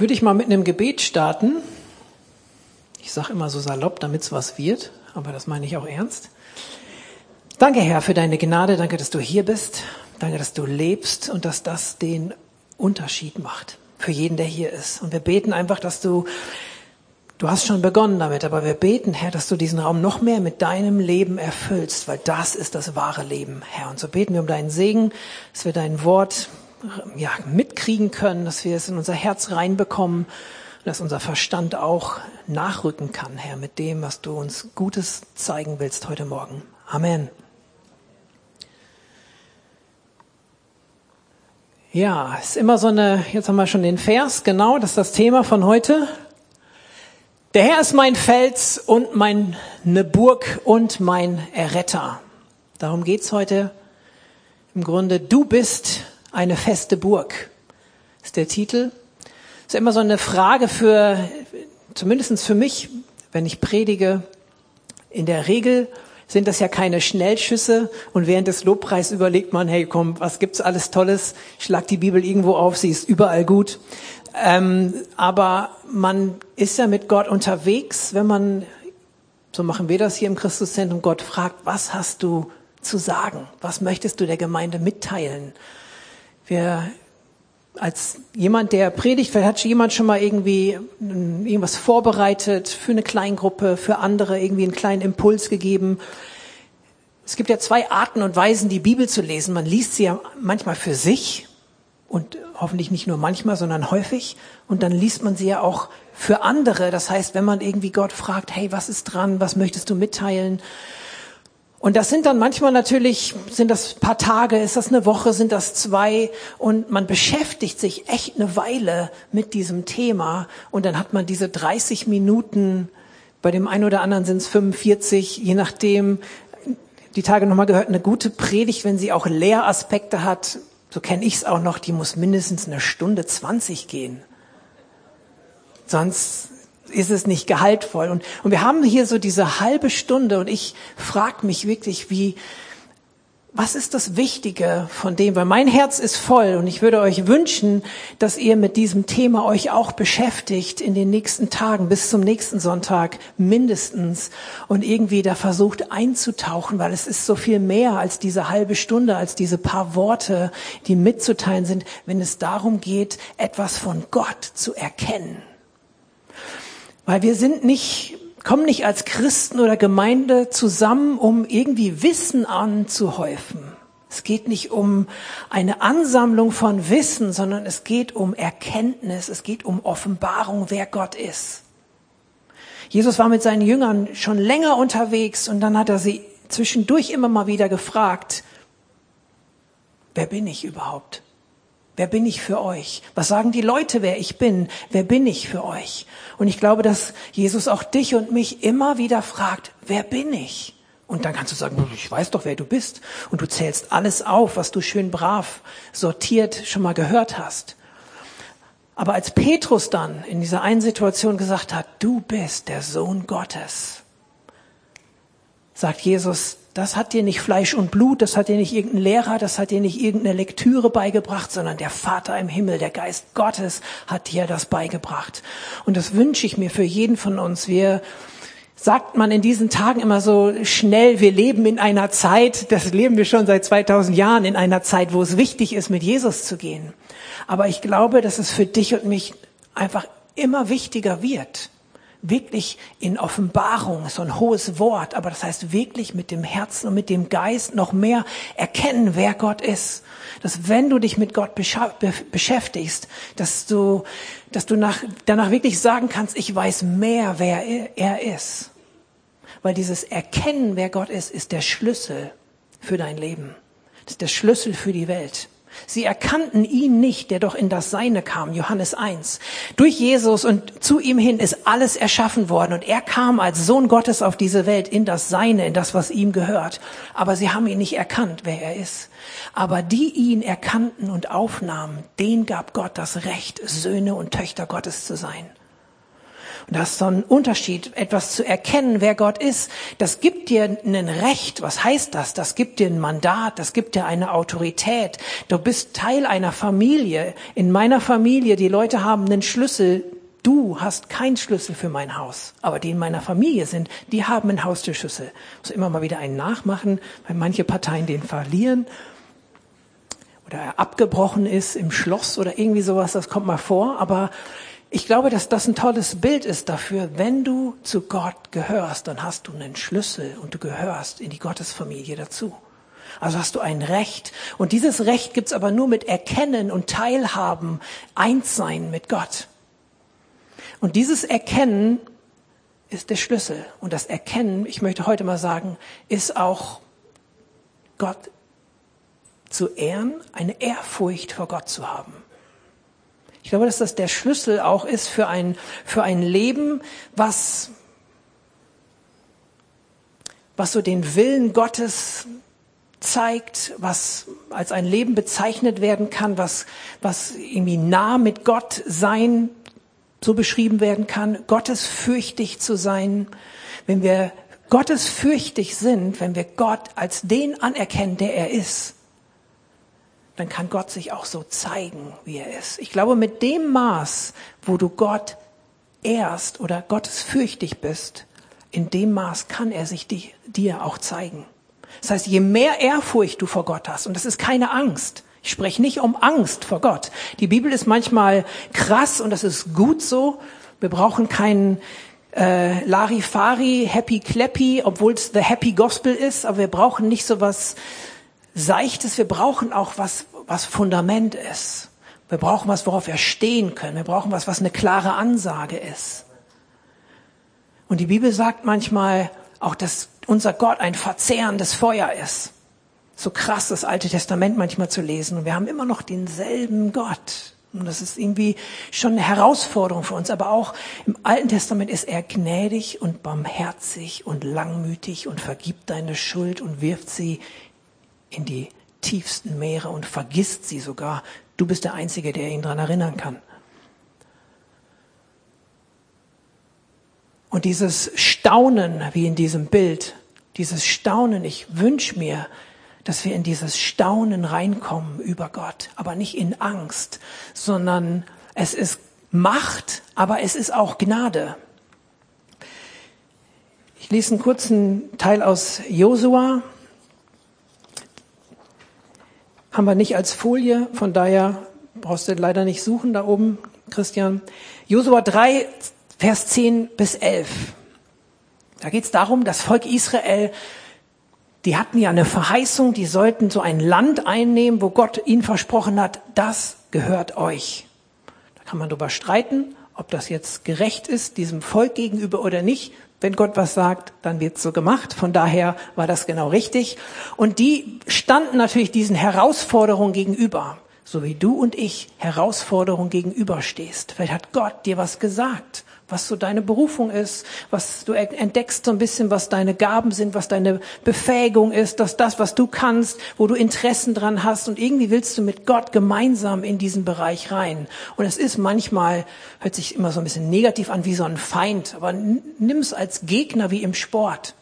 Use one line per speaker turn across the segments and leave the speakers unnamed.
Würde ich mal mit einem Gebet starten. Ich sage immer so salopp, damit es was wird, aber das meine ich auch ernst. Danke, Herr, für deine Gnade. Danke, dass du hier bist. Danke, dass du lebst und dass das den Unterschied macht für jeden, der hier ist. Und wir beten einfach, dass du, du hast schon begonnen damit, aber wir beten, Herr, dass du diesen Raum noch mehr mit deinem Leben erfüllst, weil das ist das wahre Leben, Herr. Und so beten wir um deinen Segen, dass wir dein Wort ja, mitkriegen können, dass wir es in unser Herz reinbekommen, dass unser Verstand auch nachrücken kann, Herr, mit dem, was du uns Gutes zeigen willst heute Morgen. Amen. Ja, ist immer so eine, jetzt haben wir schon den Vers, genau, das ist das Thema von heute. Der Herr ist mein Fels und meine Burg und mein Erretter. Darum geht's heute. Im Grunde, du bist eine feste Burg, ist der Titel. Ist immer so eine Frage für, zumindestens für mich, wenn ich predige. In der Regel sind das ja keine Schnellschüsse und während des Lobpreis überlegt man, hey komm, was gibt's alles Tolles? Schlag die Bibel irgendwo auf, sie ist überall gut. Ähm, aber man ist ja mit Gott unterwegs, wenn man, so machen wir das hier im Christuszentrum, Gott fragt, was hast du zu sagen? Was möchtest du der Gemeinde mitteilen? Wir als jemand, der predigt, vielleicht hat jemand schon mal irgendwie hm, irgendwas vorbereitet für eine Kleingruppe, für andere irgendwie einen kleinen Impuls gegeben. Es gibt ja zwei Arten und Weisen, die Bibel zu lesen. Man liest sie ja manchmal für sich und hoffentlich nicht nur manchmal, sondern häufig. Und dann liest man sie ja auch für andere. Das heißt, wenn man irgendwie Gott fragt, hey, was ist dran? Was möchtest du mitteilen? Und das sind dann manchmal natürlich, sind das paar Tage, ist das eine Woche, sind das zwei. Und man beschäftigt sich echt eine Weile mit diesem Thema. Und dann hat man diese 30 Minuten, bei dem einen oder anderen sind es 45, je nachdem, die Tage nochmal gehört, eine gute Predigt, wenn sie auch Lehraspekte hat, so kenne ich es auch noch, die muss mindestens eine Stunde 20 gehen. Sonst ist es nicht gehaltvoll. Und, und wir haben hier so diese halbe Stunde und ich frage mich wirklich, wie, was ist das Wichtige von dem? Weil mein Herz ist voll und ich würde euch wünschen, dass ihr mit diesem Thema euch auch beschäftigt in den nächsten Tagen bis zum nächsten Sonntag mindestens und irgendwie da versucht einzutauchen, weil es ist so viel mehr als diese halbe Stunde, als diese paar Worte, die mitzuteilen sind, wenn es darum geht, etwas von Gott zu erkennen. Weil wir sind nicht, kommen nicht als Christen oder Gemeinde zusammen, um irgendwie Wissen anzuhäufen. Es geht nicht um eine Ansammlung von Wissen, sondern es geht um Erkenntnis, es geht um Offenbarung, wer Gott ist. Jesus war mit seinen Jüngern schon länger unterwegs und dann hat er sie zwischendurch immer mal wieder gefragt, wer bin ich überhaupt? Wer bin ich für euch? Was sagen die Leute, wer ich bin? Wer bin ich für euch? Und ich glaube, dass Jesus auch dich und mich immer wieder fragt, wer bin ich? Und dann kannst du sagen, ich weiß doch, wer du bist. Und du zählst alles auf, was du schön brav sortiert schon mal gehört hast. Aber als Petrus dann in dieser einen Situation gesagt hat, du bist der Sohn Gottes, sagt Jesus, das hat dir nicht Fleisch und Blut, das hat dir nicht irgendein Lehrer, das hat dir nicht irgendeine Lektüre beigebracht, sondern der Vater im Himmel, der Geist Gottes hat dir das beigebracht. Und das wünsche ich mir für jeden von uns. Wir sagt man in diesen Tagen immer so schnell, wir leben in einer Zeit, das leben wir schon seit 2000 Jahren, in einer Zeit, wo es wichtig ist, mit Jesus zu gehen. Aber ich glaube, dass es für dich und mich einfach immer wichtiger wird wirklich in Offenbarung, so ein hohes Wort, aber das heißt wirklich mit dem Herzen und mit dem Geist noch mehr erkennen, wer Gott ist. Dass wenn du dich mit Gott beschäftigst, dass du, dass du nach, danach wirklich sagen kannst, ich weiß mehr, wer er ist. Weil dieses Erkennen, wer Gott ist, ist der Schlüssel für dein Leben. Das ist der Schlüssel für die Welt. Sie erkannten ihn nicht, der doch in das Seine kam, Johannes 1. Durch Jesus und zu ihm hin ist alles erschaffen worden und er kam als Sohn Gottes auf diese Welt in das Seine, in das, was ihm gehört. Aber sie haben ihn nicht erkannt, wer er ist. Aber die ihn erkannten und aufnahmen, denen gab Gott das Recht, Söhne und Töchter Gottes zu sein. Das ist so ein Unterschied, etwas zu erkennen, wer Gott ist. Das gibt dir ein Recht. Was heißt das? Das gibt dir ein Mandat. Das gibt dir eine Autorität. Du bist Teil einer Familie. In meiner Familie, die Leute haben einen Schlüssel. Du hast keinen Schlüssel für mein Haus. Aber die in meiner Familie sind, die haben einen Haustürschlüssel. Muss immer mal wieder einen nachmachen, weil manche Parteien den verlieren oder er abgebrochen ist im Schloss oder irgendwie sowas, das kommt mal vor. Aber ich glaube, dass das ein tolles Bild ist dafür, wenn du zu Gott gehörst, dann hast du einen Schlüssel und du gehörst in die Gottesfamilie dazu. Also hast du ein Recht. Und dieses Recht gibt's aber nur mit Erkennen und Teilhaben, Einssein mit Gott. Und dieses Erkennen ist der Schlüssel. Und das Erkennen, ich möchte heute mal sagen, ist auch Gott zu ehren, eine Ehrfurcht vor Gott zu haben. Ich glaube, dass das der Schlüssel auch ist für ein, für ein Leben, was, was so den Willen Gottes zeigt, was als ein Leben bezeichnet werden kann, was, was irgendwie nah mit Gott sein so beschrieben werden kann, gottesfürchtig zu sein. Wenn wir gottesfürchtig sind, wenn wir Gott als den anerkennen, der er ist, dann kann Gott sich auch so zeigen, wie er ist. Ich glaube, mit dem Maß, wo du Gott ehrst oder gottesfürchtig bist, in dem Maß kann er sich dir auch zeigen. Das heißt, je mehr Ehrfurcht du vor Gott hast, und das ist keine Angst, ich spreche nicht um Angst vor Gott. Die Bibel ist manchmal krass und das ist gut so. Wir brauchen keinen äh, Larifari, Happy Clappy, obwohl es the Happy Gospel ist, aber wir brauchen nicht so was Seichtes, wir brauchen auch was, was Fundament ist. Wir brauchen was, worauf wir stehen können. Wir brauchen was, was eine klare Ansage ist. Und die Bibel sagt manchmal auch, dass unser Gott ein verzehrendes Feuer ist. So krass, das Alte Testament manchmal zu lesen. Und wir haben immer noch denselben Gott. Und das ist irgendwie schon eine Herausforderung für uns. Aber auch im Alten Testament ist er gnädig und barmherzig und langmütig und vergibt deine Schuld und wirft sie in die tiefsten Meere und vergisst sie sogar. Du bist der Einzige, der ihn daran erinnern kann. Und dieses Staunen, wie in diesem Bild, dieses Staunen, ich wünsche mir, dass wir in dieses Staunen reinkommen über Gott, aber nicht in Angst, sondern es ist Macht, aber es ist auch Gnade. Ich lese einen kurzen Teil aus Josua, haben wir nicht als Folie, von daher brauchst du leider nicht suchen da oben, Christian. Josua 3, Vers 10 bis 11. Da geht es darum, das Volk Israel, die hatten ja eine Verheißung, die sollten so ein Land einnehmen, wo Gott ihnen versprochen hat, das gehört euch. Da kann man darüber streiten, ob das jetzt gerecht ist, diesem Volk gegenüber oder nicht. Wenn Gott was sagt, dann wird's so gemacht. Von daher war das genau richtig. Und die standen natürlich diesen Herausforderungen gegenüber, so wie du und ich Herausforderungen gegenüberstehst. Vielleicht hat Gott dir was gesagt was so deine Berufung ist, was du entdeckst so ein bisschen, was deine Gaben sind, was deine Befähigung ist, dass das, was du kannst, wo du Interessen dran hast und irgendwie willst du mit Gott gemeinsam in diesen Bereich rein. Und es ist manchmal, hört sich immer so ein bisschen negativ an wie so ein Feind, aber nimm es als Gegner wie im Sport.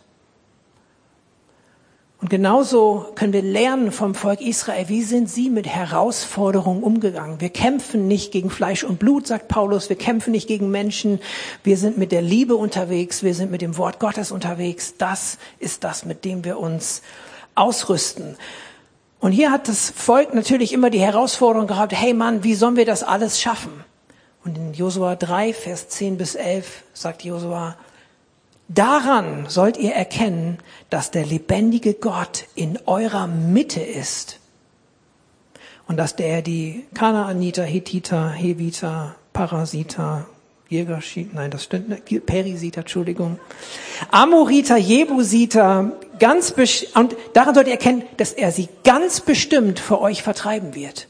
Und genauso können wir lernen vom Volk Israel, wie sind sie mit Herausforderungen umgegangen. Wir kämpfen nicht gegen Fleisch und Blut, sagt Paulus, wir kämpfen nicht gegen Menschen, wir sind mit der Liebe unterwegs, wir sind mit dem Wort Gottes unterwegs. Das ist das, mit dem wir uns ausrüsten. Und hier hat das Volk natürlich immer die Herausforderung gehabt, hey Mann, wie sollen wir das alles schaffen? Und in Josua 3, Vers 10 bis 11 sagt Josua, Daran sollt ihr erkennen, dass der lebendige Gott in eurer Mitte ist und dass der die Kanaaniter, Hethiter, Heviter, Parasiter, Jägerschit, nein, das stimmt nicht, Perisiter, Entschuldigung, Amoriter, Jebusiter, ganz und daran sollt ihr erkennen, dass er sie ganz bestimmt für euch vertreiben wird.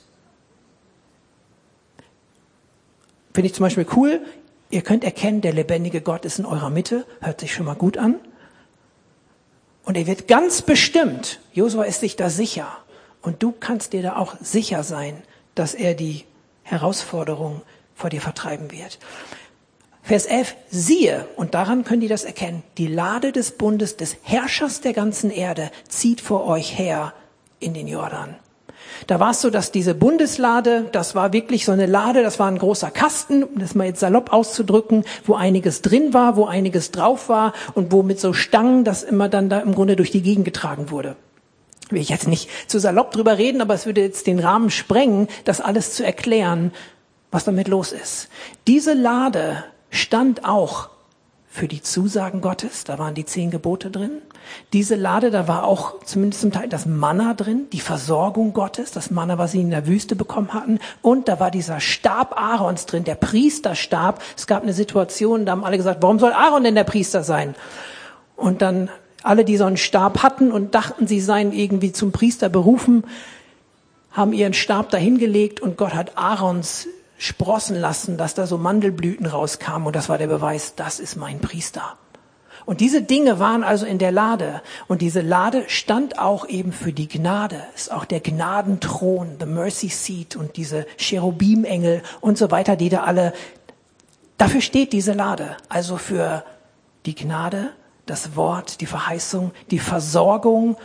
Finde ich zum Beispiel cool. Ihr könnt erkennen, der lebendige Gott ist in eurer Mitte, hört sich schon mal gut an. Und er wird ganz bestimmt, Josua ist sich da sicher. Und du kannst dir da auch sicher sein, dass er die Herausforderung vor dir vertreiben wird. Vers 11, siehe, und daran könnt ihr das erkennen, die Lade des Bundes des Herrschers der ganzen Erde zieht vor euch her in den Jordan. Da war es so, dass diese Bundeslade, das war wirklich so eine Lade, das war ein großer Kasten, um das mal jetzt salopp auszudrücken, wo einiges drin war, wo einiges drauf war und wo mit so Stangen das immer dann da im Grunde durch die Gegend getragen wurde. Will ich jetzt nicht zu salopp drüber reden, aber es würde jetzt den Rahmen sprengen, das alles zu erklären, was damit los ist. Diese Lade stand auch für die Zusagen Gottes, da waren die zehn Gebote drin. Diese Lade, da war auch zumindest zum Teil das Manna drin, die Versorgung Gottes, das Manna, was sie in der Wüste bekommen hatten. Und da war dieser Stab Aarons drin, der Priesterstab. Es gab eine Situation, da haben alle gesagt, warum soll Aaron denn der Priester sein? Und dann alle, die so einen Stab hatten und dachten, sie seien irgendwie zum Priester berufen, haben ihren Stab dahingelegt und Gott hat Aarons sprossen lassen, dass da so Mandelblüten rauskamen. Und das war der Beweis, das ist mein Priester. Und diese Dinge waren also in der Lade. Und diese Lade stand auch eben für die Gnade, ist auch der Gnadenthron, the Mercy Seat und diese Cherubimengel und so weiter, die da alle, dafür steht diese Lade, also für die Gnade, das Wort, die Verheißung, die Versorgung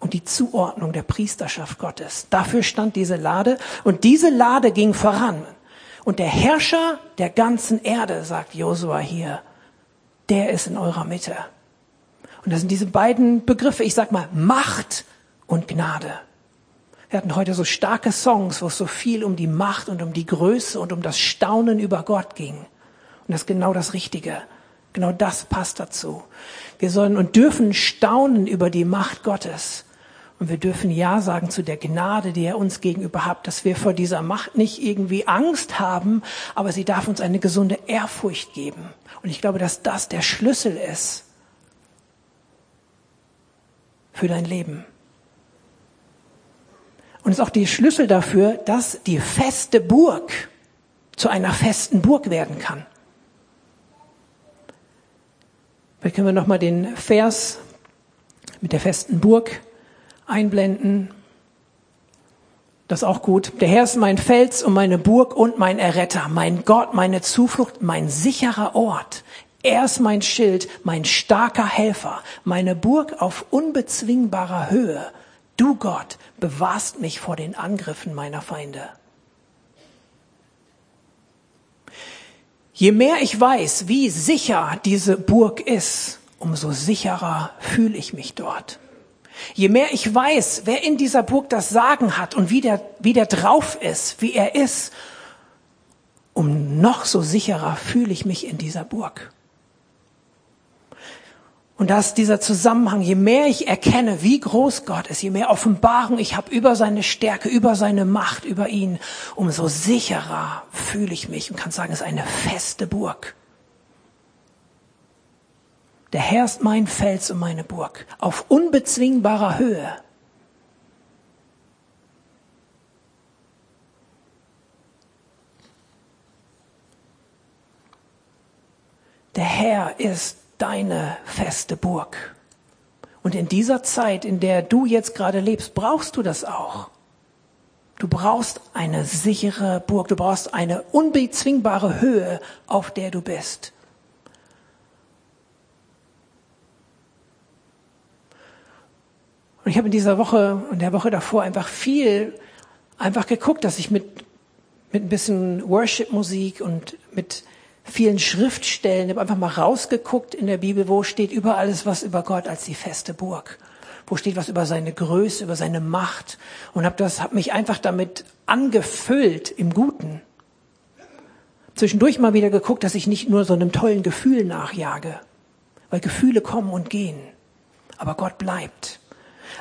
und die Zuordnung der Priesterschaft Gottes. Dafür stand diese Lade und diese Lade ging voran. Und der Herrscher der ganzen Erde, sagt Josua hier, der ist in eurer Mitte. Und das sind diese beiden Begriffe, ich sag mal Macht und Gnade. Wir hatten heute so starke Songs, wo es so viel um die Macht und um die Größe und um das Staunen über Gott ging. Und das ist genau das Richtige. Genau das passt dazu. Wir sollen und dürfen staunen über die Macht Gottes. Und wir dürfen Ja sagen zu der Gnade, die er uns gegenüber hat, dass wir vor dieser Macht nicht irgendwie Angst haben, aber sie darf uns eine gesunde Ehrfurcht geben. Und ich glaube, dass das der Schlüssel ist für dein Leben. Und es ist auch der Schlüssel dafür, dass die feste Burg zu einer festen Burg werden kann. Vielleicht können wir nochmal den Vers mit der festen Burg einblenden. Das ist auch gut. Der Herr ist mein Fels und meine Burg und mein Erretter, mein Gott, meine Zuflucht, mein sicherer Ort. Er ist mein Schild, mein starker Helfer, meine Burg auf unbezwingbarer Höhe. Du Gott bewahrst mich vor den Angriffen meiner Feinde. Je mehr ich weiß, wie sicher diese Burg ist, umso sicherer fühle ich mich dort. Je mehr ich weiß, wer in dieser Burg das Sagen hat und wie der, wie der drauf ist, wie er ist, um noch so sicherer fühle ich mich in dieser Burg. Und da ist dieser Zusammenhang, je mehr ich erkenne, wie groß Gott ist, je mehr Offenbarung ich habe über seine Stärke, über seine Macht, über ihn, umso sicherer fühle ich mich und kann sagen, es ist eine feste Burg. Der Herr ist mein Fels und meine Burg, auf unbezwingbarer Höhe. Der Herr ist deine feste Burg. Und in dieser Zeit, in der du jetzt gerade lebst, brauchst du das auch. Du brauchst eine sichere Burg, du brauchst eine unbezwingbare Höhe, auf der du bist. Und ich habe in dieser Woche und der Woche davor einfach viel einfach geguckt, dass ich mit, mit ein bisschen Worship-Musik und mit vielen Schriftstellen habe einfach mal rausgeguckt in der Bibel, wo steht über alles was über Gott als die feste Burg. Wo steht was über seine Größe, über seine Macht und habe das habe mich einfach damit angefüllt im Guten. Zwischendurch mal wieder geguckt, dass ich nicht nur so einem tollen Gefühl nachjage, weil Gefühle kommen und gehen, aber Gott bleibt.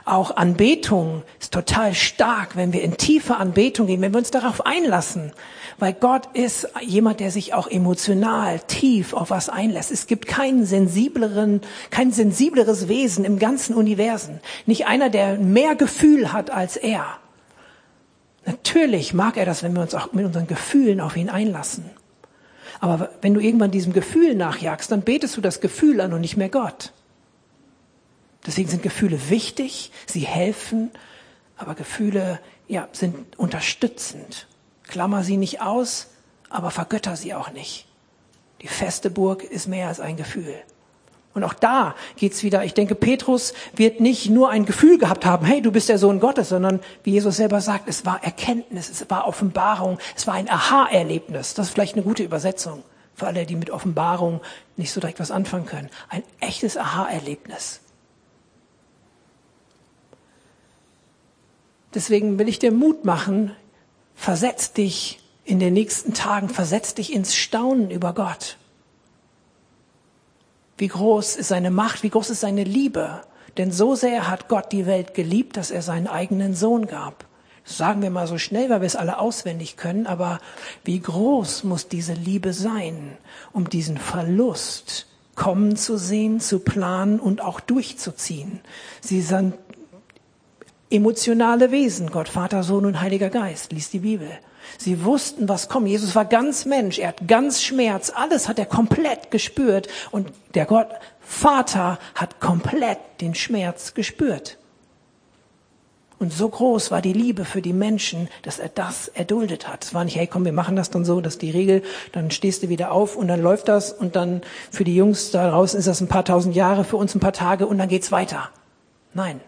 Auch Anbetung ist total stark, wenn wir in tiefe Anbetung gehen, wenn wir uns darauf einlassen. Weil Gott ist jemand, der sich auch emotional tief auf was einlässt. Es gibt keinen sensibleren, kein sensibleres Wesen im ganzen Universum. Nicht einer, der mehr Gefühl hat als er. Natürlich mag er das, wenn wir uns auch mit unseren Gefühlen auf ihn einlassen. Aber wenn du irgendwann diesem Gefühl nachjagst, dann betest du das Gefühl an und nicht mehr Gott. Deswegen sind Gefühle wichtig, sie helfen, aber Gefühle ja, sind unterstützend. Klammer sie nicht aus, aber vergötter sie auch nicht. Die feste Burg ist mehr als ein Gefühl. Und auch da geht's wieder. Ich denke, Petrus wird nicht nur ein Gefühl gehabt haben, hey, du bist der Sohn Gottes, sondern wie Jesus selber sagt, es war Erkenntnis, es war Offenbarung, es war ein Aha-Erlebnis. Das ist vielleicht eine gute Übersetzung für alle, die mit Offenbarung nicht so direkt was anfangen können. Ein echtes Aha-Erlebnis. Deswegen will ich dir Mut machen, versetz dich in den nächsten Tagen, versetz dich ins Staunen über Gott. Wie groß ist seine Macht, wie groß ist seine Liebe. Denn so sehr hat Gott die Welt geliebt, dass er seinen eigenen Sohn gab. Das sagen wir mal so schnell, weil wir es alle auswendig können, aber wie groß muss diese Liebe sein, um diesen Verlust kommen zu sehen, zu planen und auch durchzuziehen. Sie sind emotionale Wesen, Gott, Vater, Sohn und Heiliger Geist, liest die Bibel. Sie wussten, was kommt. Jesus war ganz Mensch, er hat ganz Schmerz, alles hat er komplett gespürt und der Gott Vater hat komplett den Schmerz gespürt. Und so groß war die Liebe für die Menschen, dass er das erduldet hat. Es war nicht, hey, komm, wir machen das dann so, dass die Regel, dann stehst du wieder auf und dann läuft das und dann für die Jungs da draußen ist das ein paar tausend Jahre, für uns ein paar Tage und dann geht's weiter. Nein.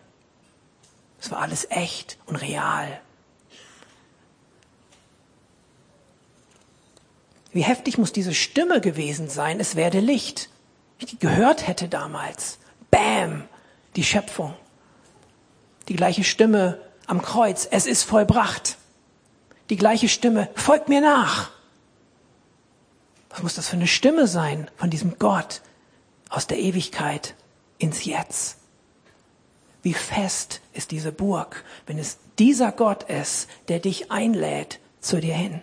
Es war alles echt und real. Wie heftig muss diese Stimme gewesen sein, es werde Licht. Ich die gehört hätte damals. Bam! Die Schöpfung. Die gleiche Stimme am Kreuz. Es ist vollbracht. Die gleiche Stimme. Folgt mir nach. Was muss das für eine Stimme sein von diesem Gott aus der Ewigkeit ins Jetzt? Wie fest ist diese Burg, wenn es dieser Gott ist, der dich einlädt zu dir hin?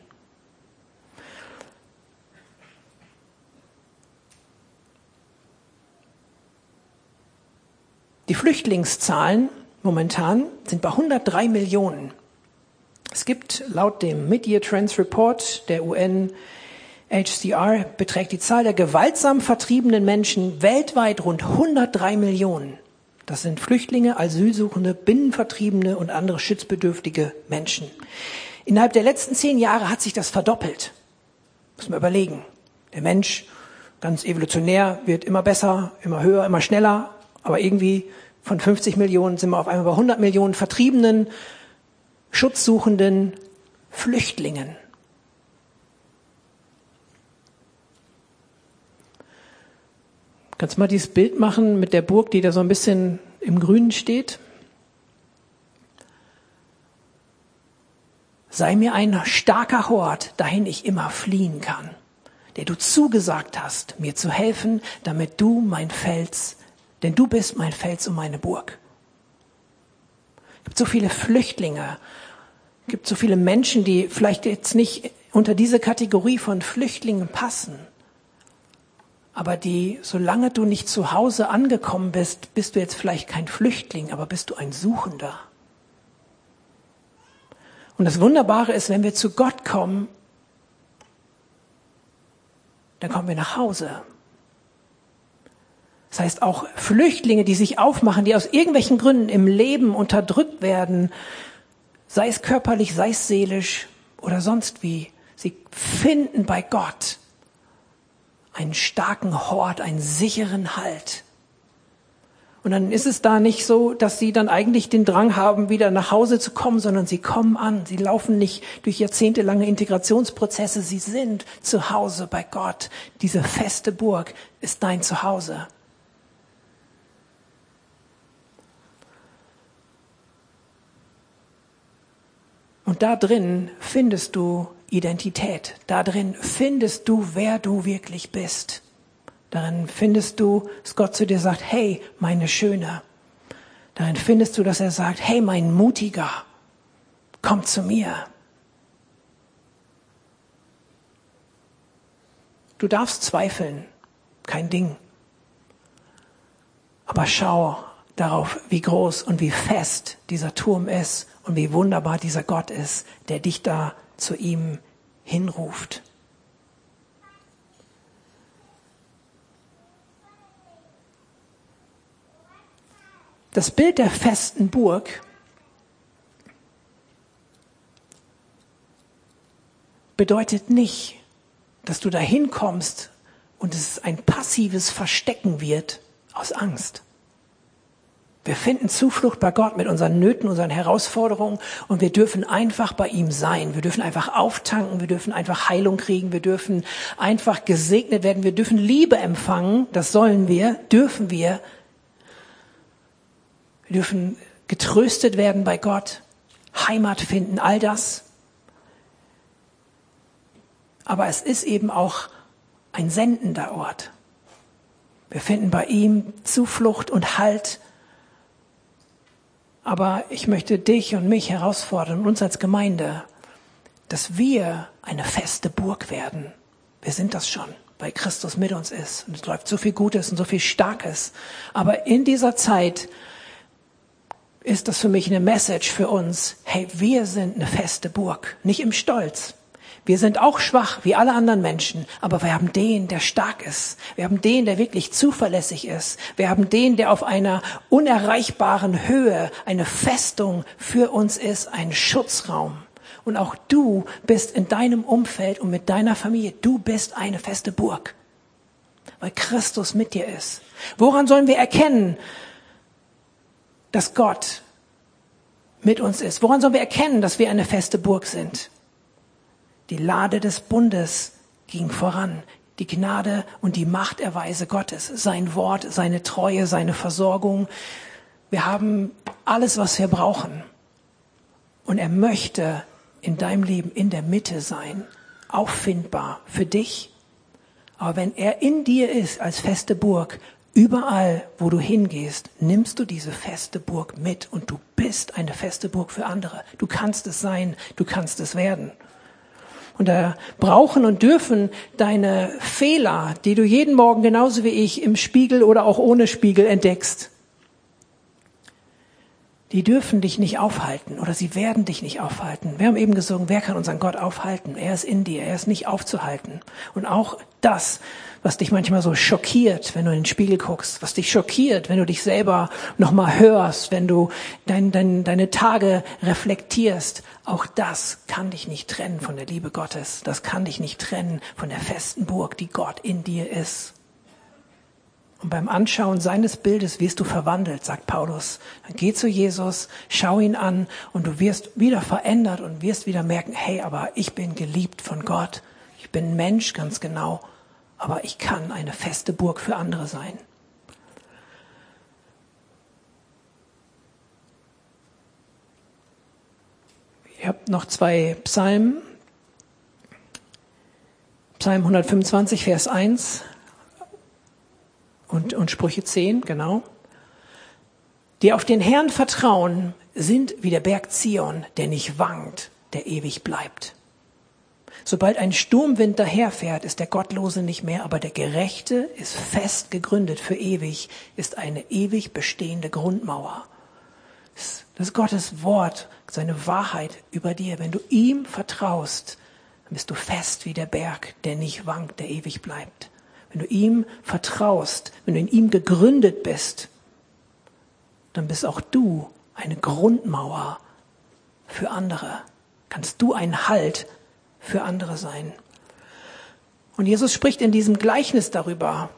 Die Flüchtlingszahlen momentan sind bei 103 Millionen. Es gibt laut dem Mid-Year Trends Report der UNHCR beträgt die Zahl der gewaltsam vertriebenen Menschen weltweit rund 103 Millionen. Das sind Flüchtlinge, Asylsuchende, Binnenvertriebene und andere schutzbedürftige Menschen. Innerhalb der letzten zehn Jahre hat sich das verdoppelt. Muss man überlegen. Der Mensch, ganz evolutionär, wird immer besser, immer höher, immer schneller. Aber irgendwie von 50 Millionen sind wir auf einmal bei 100 Millionen Vertriebenen, Schutzsuchenden, Flüchtlingen. Kannst du mal dieses Bild machen mit der Burg, die da so ein bisschen im Grünen steht? Sei mir ein starker Hort, dahin ich immer fliehen kann, der du zugesagt hast, mir zu helfen, damit du mein Fels denn du bist mein Fels und meine Burg. Es gibt so viele Flüchtlinge, es gibt so viele Menschen, die vielleicht jetzt nicht unter diese Kategorie von Flüchtlingen passen, aber die, solange du nicht zu Hause angekommen bist, bist du jetzt vielleicht kein Flüchtling, aber bist du ein Suchender. Und das Wunderbare ist, wenn wir zu Gott kommen, dann kommen wir nach Hause. Das heißt, auch Flüchtlinge, die sich aufmachen, die aus irgendwelchen Gründen im Leben unterdrückt werden, sei es körperlich, sei es seelisch oder sonst wie, sie finden bei Gott einen starken Hort, einen sicheren Halt. Und dann ist es da nicht so, dass sie dann eigentlich den Drang haben, wieder nach Hause zu kommen, sondern sie kommen an. Sie laufen nicht durch jahrzehntelange Integrationsprozesse. Sie sind zu Hause bei Gott. Diese feste Burg ist dein Zuhause. Und da drin findest du Identität. Da drin findest du, wer du wirklich bist. Darin findest du, dass Gott zu dir sagt, hey, meine Schöne. Darin findest du, dass er sagt, hey, mein Mutiger, komm zu mir. Du darfst zweifeln, kein Ding. Aber schau darauf, wie groß und wie fest dieser Turm ist und wie wunderbar dieser Gott ist, der dich da zu ihm hinruft. Das Bild der festen Burg bedeutet nicht, dass du dahin kommst und es ein passives Verstecken wird aus Angst. Wir finden Zuflucht bei Gott mit unseren Nöten, unseren Herausforderungen und wir dürfen einfach bei ihm sein. Wir dürfen einfach auftanken, wir dürfen einfach Heilung kriegen, wir dürfen einfach gesegnet werden, wir dürfen Liebe empfangen, das sollen wir, dürfen wir. Wir dürfen getröstet werden bei Gott, Heimat finden, all das. Aber es ist eben auch ein sendender Ort. Wir finden bei ihm Zuflucht und Halt aber ich möchte dich und mich herausfordern, uns als Gemeinde, dass wir eine feste Burg werden. Wir sind das schon, weil Christus mit uns ist. Und es läuft so viel Gutes und so viel Starkes. Aber in dieser Zeit ist das für mich eine Message für uns. Hey, wir sind eine feste Burg. Nicht im Stolz, wir sind auch schwach, wie alle anderen Menschen, aber wir haben den, der stark ist. Wir haben den, der wirklich zuverlässig ist. Wir haben den, der auf einer unerreichbaren Höhe eine Festung für uns ist, ein Schutzraum. Und auch du bist in deinem Umfeld und mit deiner Familie, du bist eine feste Burg, weil Christus mit dir ist. Woran sollen wir erkennen, dass Gott mit uns ist? Woran sollen wir erkennen, dass wir eine feste Burg sind? Die Lade des Bundes ging voran. Die Gnade und die Machterweise Gottes, sein Wort, seine Treue, seine Versorgung. Wir haben alles, was wir brauchen. Und er möchte in deinem Leben in der Mitte sein, auffindbar für dich. Aber wenn er in dir ist als feste Burg, überall, wo du hingehst, nimmst du diese feste Burg mit und du bist eine feste Burg für andere. Du kannst es sein, du kannst es werden. Und da brauchen und dürfen deine Fehler, die du jeden Morgen genauso wie ich im Spiegel oder auch ohne Spiegel entdeckst, die dürfen dich nicht aufhalten oder sie werden dich nicht aufhalten. Wir haben eben gesungen, wer kann unseren Gott aufhalten? Er ist in dir, er ist nicht aufzuhalten. Und auch das, was dich manchmal so schockiert, wenn du in den Spiegel guckst, was dich schockiert, wenn du dich selber nochmal hörst, wenn du dein, dein, deine Tage reflektierst, auch das kann dich nicht trennen von der Liebe Gottes. Das kann dich nicht trennen von der festen Burg, die Gott in dir ist. Und beim Anschauen seines Bildes wirst du verwandelt, sagt Paulus. Dann geh zu Jesus, schau ihn an und du wirst wieder verändert und wirst wieder merken, hey, aber ich bin geliebt von Gott. Ich bin Mensch, ganz genau. Aber ich kann eine feste Burg für andere sein. Ich habe noch zwei Psalmen. Psalm 125, Vers 1 und, Sprüche 10, genau. Die auf den Herrn vertrauen, sind wie der Berg Zion, der nicht wankt, der ewig bleibt. Sobald ein Sturmwind daherfährt, ist der Gottlose nicht mehr, aber der Gerechte ist fest gegründet für ewig, ist eine ewig bestehende Grundmauer. Das ist Gottes Wort, seine Wahrheit über dir. Wenn du ihm vertraust, dann bist du fest wie der Berg, der nicht wankt, der ewig bleibt. Wenn du ihm vertraust, wenn du in ihm gegründet bist, dann bist auch du eine Grundmauer für andere. Kannst du ein Halt für andere sein. Und Jesus spricht in diesem Gleichnis darüber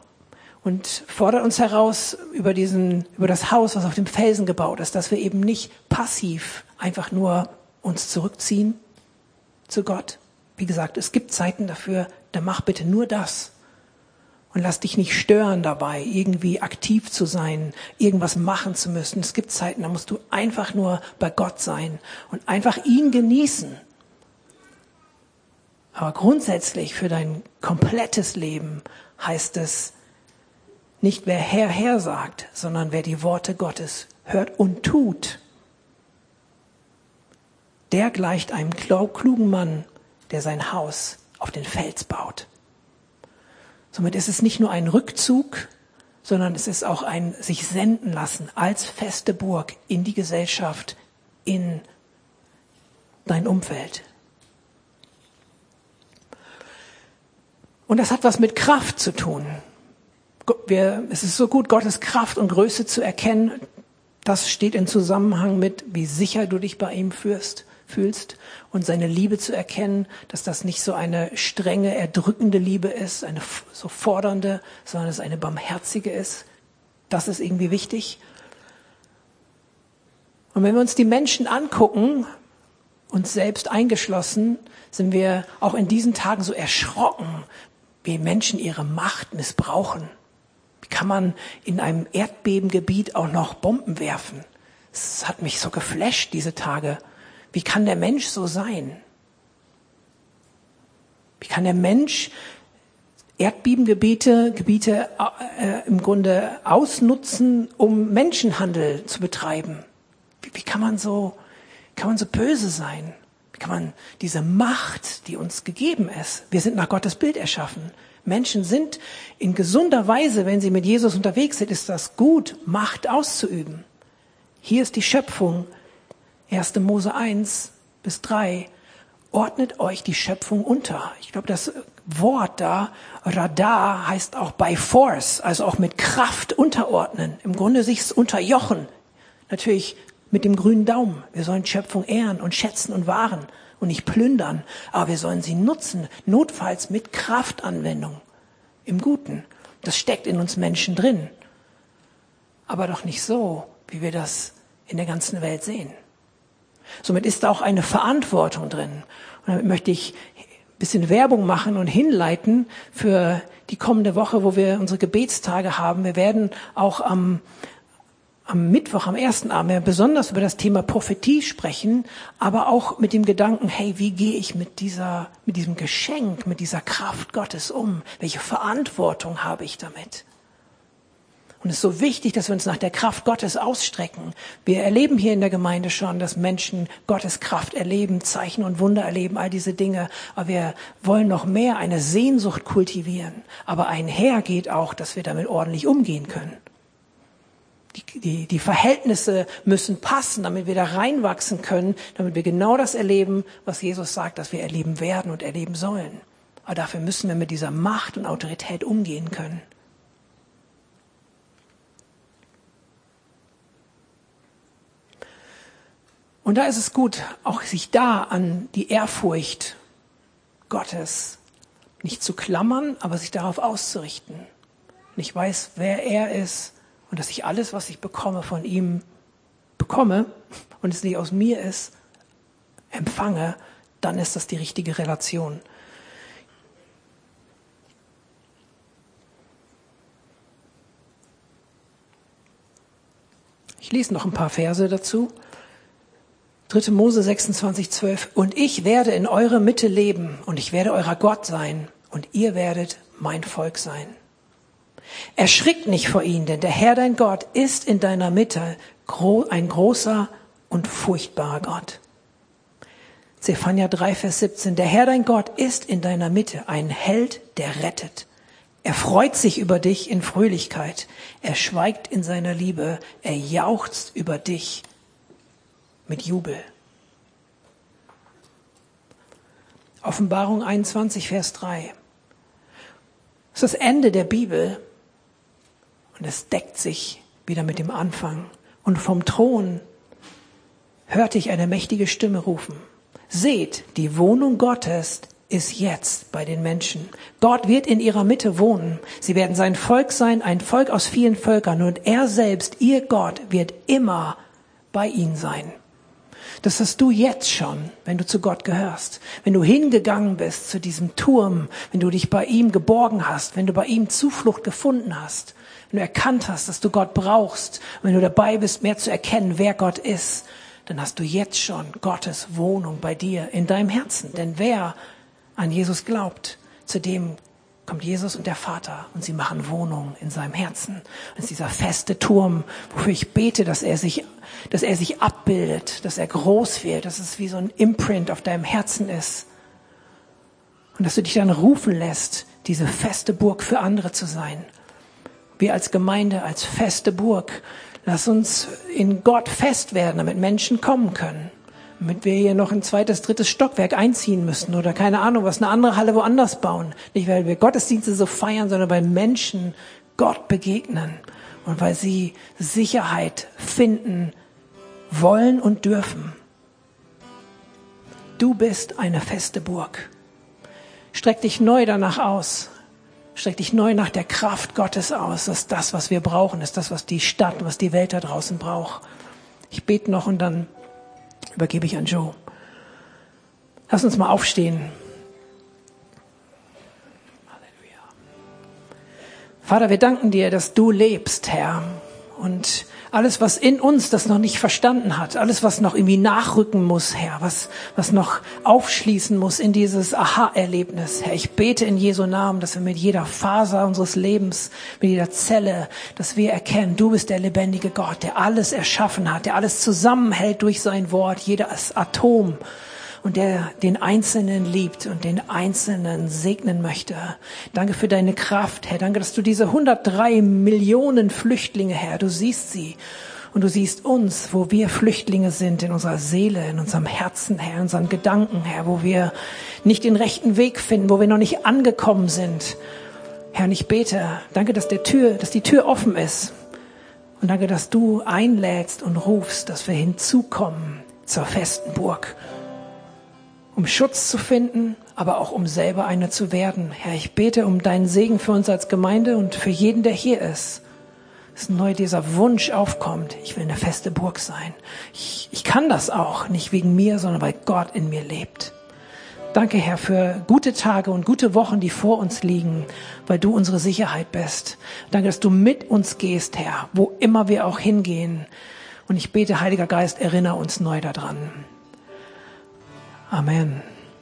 und fordert uns heraus über diesen, über das Haus, was auf dem Felsen gebaut ist, dass wir eben nicht passiv einfach nur uns zurückziehen zu Gott. Wie gesagt, es gibt Zeiten dafür, dann mach bitte nur das, und lass dich nicht stören dabei, irgendwie aktiv zu sein, irgendwas machen zu müssen. Es gibt Zeiten, da musst du einfach nur bei Gott sein und einfach ihn genießen. Aber grundsätzlich für dein komplettes Leben heißt es nicht, wer Herr, Herr sagt, sondern wer die Worte Gottes hört und tut. Der gleicht einem klugen Mann, der sein Haus auf den Fels baut. Somit ist es nicht nur ein Rückzug, sondern es ist auch ein sich senden lassen als feste Burg in die Gesellschaft, in dein Umfeld. Und das hat was mit Kraft zu tun. Wir, es ist so gut, Gottes Kraft und Größe zu erkennen. Das steht in Zusammenhang mit, wie sicher du dich bei ihm führst, fühlst und seine Liebe zu erkennen, dass das nicht so eine strenge, erdrückende Liebe ist, eine so fordernde, sondern es eine barmherzige ist. Das ist irgendwie wichtig. Und wenn wir uns die Menschen angucken, uns selbst eingeschlossen, sind wir auch in diesen Tagen so erschrocken, wie Menschen ihre Macht missbrauchen. Wie kann man in einem Erdbebengebiet auch noch Bomben werfen? Das hat mich so geflasht diese Tage. Wie kann der Mensch so sein? Wie kann der Mensch Erdbebengebiete Gebiete, äh, im Grunde ausnutzen, um Menschenhandel zu betreiben? Wie, wie kann man so, kann man so böse sein? Wie kann man diese Macht, die uns gegeben ist, wir sind nach Gottes Bild erschaffen. Menschen sind in gesunder Weise, wenn sie mit Jesus unterwegs sind, ist das gut, Macht auszuüben. Hier ist die Schöpfung. 1. Mose 1 bis 3. Ordnet euch die Schöpfung unter. Ich glaube, das Wort da, Radar, heißt auch by force, also auch mit Kraft unterordnen. Im Grunde sich's unterjochen. Natürlich mit dem grünen Daumen. Wir sollen Schöpfung ehren und schätzen und wahren und nicht plündern, aber wir sollen sie nutzen, notfalls mit Kraftanwendung im Guten. Das steckt in uns Menschen drin. Aber doch nicht so, wie wir das in der ganzen Welt sehen. Somit ist auch eine Verantwortung drin. Und damit möchte ich ein bisschen Werbung machen und hinleiten für die kommende Woche, wo wir unsere Gebetstage haben. Wir werden auch am am Mittwoch, am ersten Abend, besonders über das Thema Prophetie sprechen, aber auch mit dem Gedanken, hey, wie gehe ich mit dieser, mit diesem Geschenk, mit dieser Kraft Gottes um? Welche Verantwortung habe ich damit? Und es ist so wichtig, dass wir uns nach der Kraft Gottes ausstrecken. Wir erleben hier in der Gemeinde schon, dass Menschen Gottes Kraft erleben, Zeichen und Wunder erleben, all diese Dinge. Aber wir wollen noch mehr eine Sehnsucht kultivieren. Aber einher geht auch, dass wir damit ordentlich umgehen können. Die, die, die Verhältnisse müssen passen, damit wir da reinwachsen können, damit wir genau das erleben, was Jesus sagt, dass wir erleben werden und erleben sollen. Aber dafür müssen wir mit dieser Macht und Autorität umgehen können. Und da ist es gut, auch sich da an die Ehrfurcht Gottes nicht zu klammern, aber sich darauf auszurichten. Und ich weiß, wer er ist und dass ich alles, was ich bekomme, von ihm bekomme und es nicht aus mir ist, empfange, dann ist das die richtige Relation. Ich lese noch ein paar Verse dazu. 3. Mose 26, 12. Und ich werde in eurer Mitte leben und ich werde eurer Gott sein und ihr werdet mein Volk sein. Erschrick nicht vor ihnen, denn der Herr dein Gott ist in deiner Mitte ein großer und furchtbarer Gott. Zephania 3, Vers 17. Der Herr dein Gott ist in deiner Mitte ein Held, der rettet. Er freut sich über dich in Fröhlichkeit. Er schweigt in seiner Liebe. Er jauchzt über dich mit Jubel. Offenbarung 21, Vers 3. Das ist das Ende der Bibel und es deckt sich wieder mit dem Anfang. Und vom Thron hörte ich eine mächtige Stimme rufen. Seht, die Wohnung Gottes ist jetzt bei den Menschen. Gott wird in ihrer Mitte wohnen. Sie werden sein Volk sein, ein Volk aus vielen Völkern. Und er selbst, ihr Gott, wird immer bei ihnen sein. Das hast du jetzt schon, wenn du zu Gott gehörst. Wenn du hingegangen bist zu diesem Turm, wenn du dich bei ihm geborgen hast, wenn du bei ihm Zuflucht gefunden hast, wenn du erkannt hast, dass du Gott brauchst, wenn du dabei bist, mehr zu erkennen, wer Gott ist, dann hast du jetzt schon Gottes Wohnung bei dir in deinem Herzen. Denn wer an Jesus glaubt, zu dem kommt Jesus und der Vater und sie machen Wohnung in seinem Herzen. Das ist dieser feste Turm, wofür ich bete, dass er sich, dass er sich abbildet, dass er groß wird, dass es wie so ein Imprint auf deinem Herzen ist. Und dass du dich dann rufen lässt, diese feste Burg für andere zu sein. Wir als Gemeinde, als feste Burg, lass uns in Gott fest werden, damit Menschen kommen können damit wir hier noch ein zweites, drittes Stockwerk einziehen müssen oder keine Ahnung, was eine andere Halle woanders bauen. Nicht, weil wir Gottesdienste so feiern, sondern weil Menschen Gott begegnen und weil sie Sicherheit finden wollen und dürfen. Du bist eine feste Burg. Streck dich neu danach aus. Streck dich neu nach der Kraft Gottes aus. Das ist das, was wir brauchen. Das ist das, was die Stadt, was die Welt da draußen braucht. Ich bete noch und dann übergebe ich an Joe. Lass uns mal aufstehen. Halleluja. Vater, wir danken dir, dass du lebst, Herr. Und alles, was in uns das noch nicht verstanden hat, alles, was noch irgendwie nachrücken muss, Herr, was, was noch aufschließen muss in dieses Aha-Erlebnis, Herr, ich bete in Jesu Namen, dass wir mit jeder Faser unseres Lebens, mit jeder Zelle, dass wir erkennen, du bist der lebendige Gott, der alles erschaffen hat, der alles zusammenhält durch sein Wort, jedes Atom, und der den Einzelnen liebt und den Einzelnen segnen möchte. Danke für deine Kraft, Herr. Danke, dass du diese 103 Millionen Flüchtlinge, Herr, du siehst sie. Und du siehst uns, wo wir Flüchtlinge sind, in unserer Seele, in unserem Herzen, Herr, in unseren Gedanken, Herr, wo wir nicht den rechten Weg finden, wo wir noch nicht angekommen sind. Herr, und ich bete, danke, dass der Tür, dass die Tür offen ist. Und danke, dass du einlädst und rufst, dass wir hinzukommen zur festen Burg um Schutz zu finden, aber auch um selber eine zu werden. Herr, ich bete um deinen Segen für uns als Gemeinde und für jeden, der hier ist. Dass neu dieser Wunsch aufkommt, ich will eine feste Burg sein. Ich, ich kann das auch, nicht wegen mir, sondern weil Gott in mir lebt. Danke, Herr, für gute Tage und gute Wochen, die vor uns liegen, weil du unsere Sicherheit bist. Danke, dass du mit uns gehst, Herr, wo immer wir auch hingehen. Und ich bete, Heiliger Geist, erinnere uns neu daran. Amen.